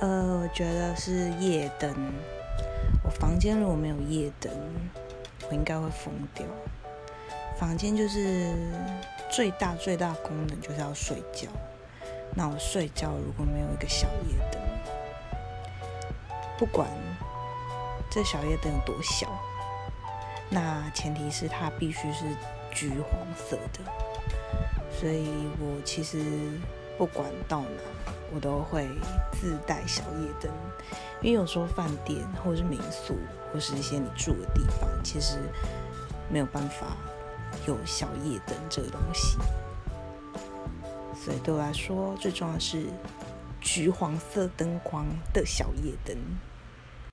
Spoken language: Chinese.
呃，我觉得是夜灯。我房间如果没有夜灯，我应该会疯掉。房间就是最大最大功能就是要睡觉。那我睡觉如果没有一个小夜灯，不管这小夜灯有多小，那前提是它必须是橘黄色的。所以我其实不管到哪，我都会自带小夜灯，因为有时候饭店或者是民宿，或是一些你住的地方，其实没有办法有小夜灯这个东西。所以对我来说，最重要的是橘黄色灯光的小夜灯。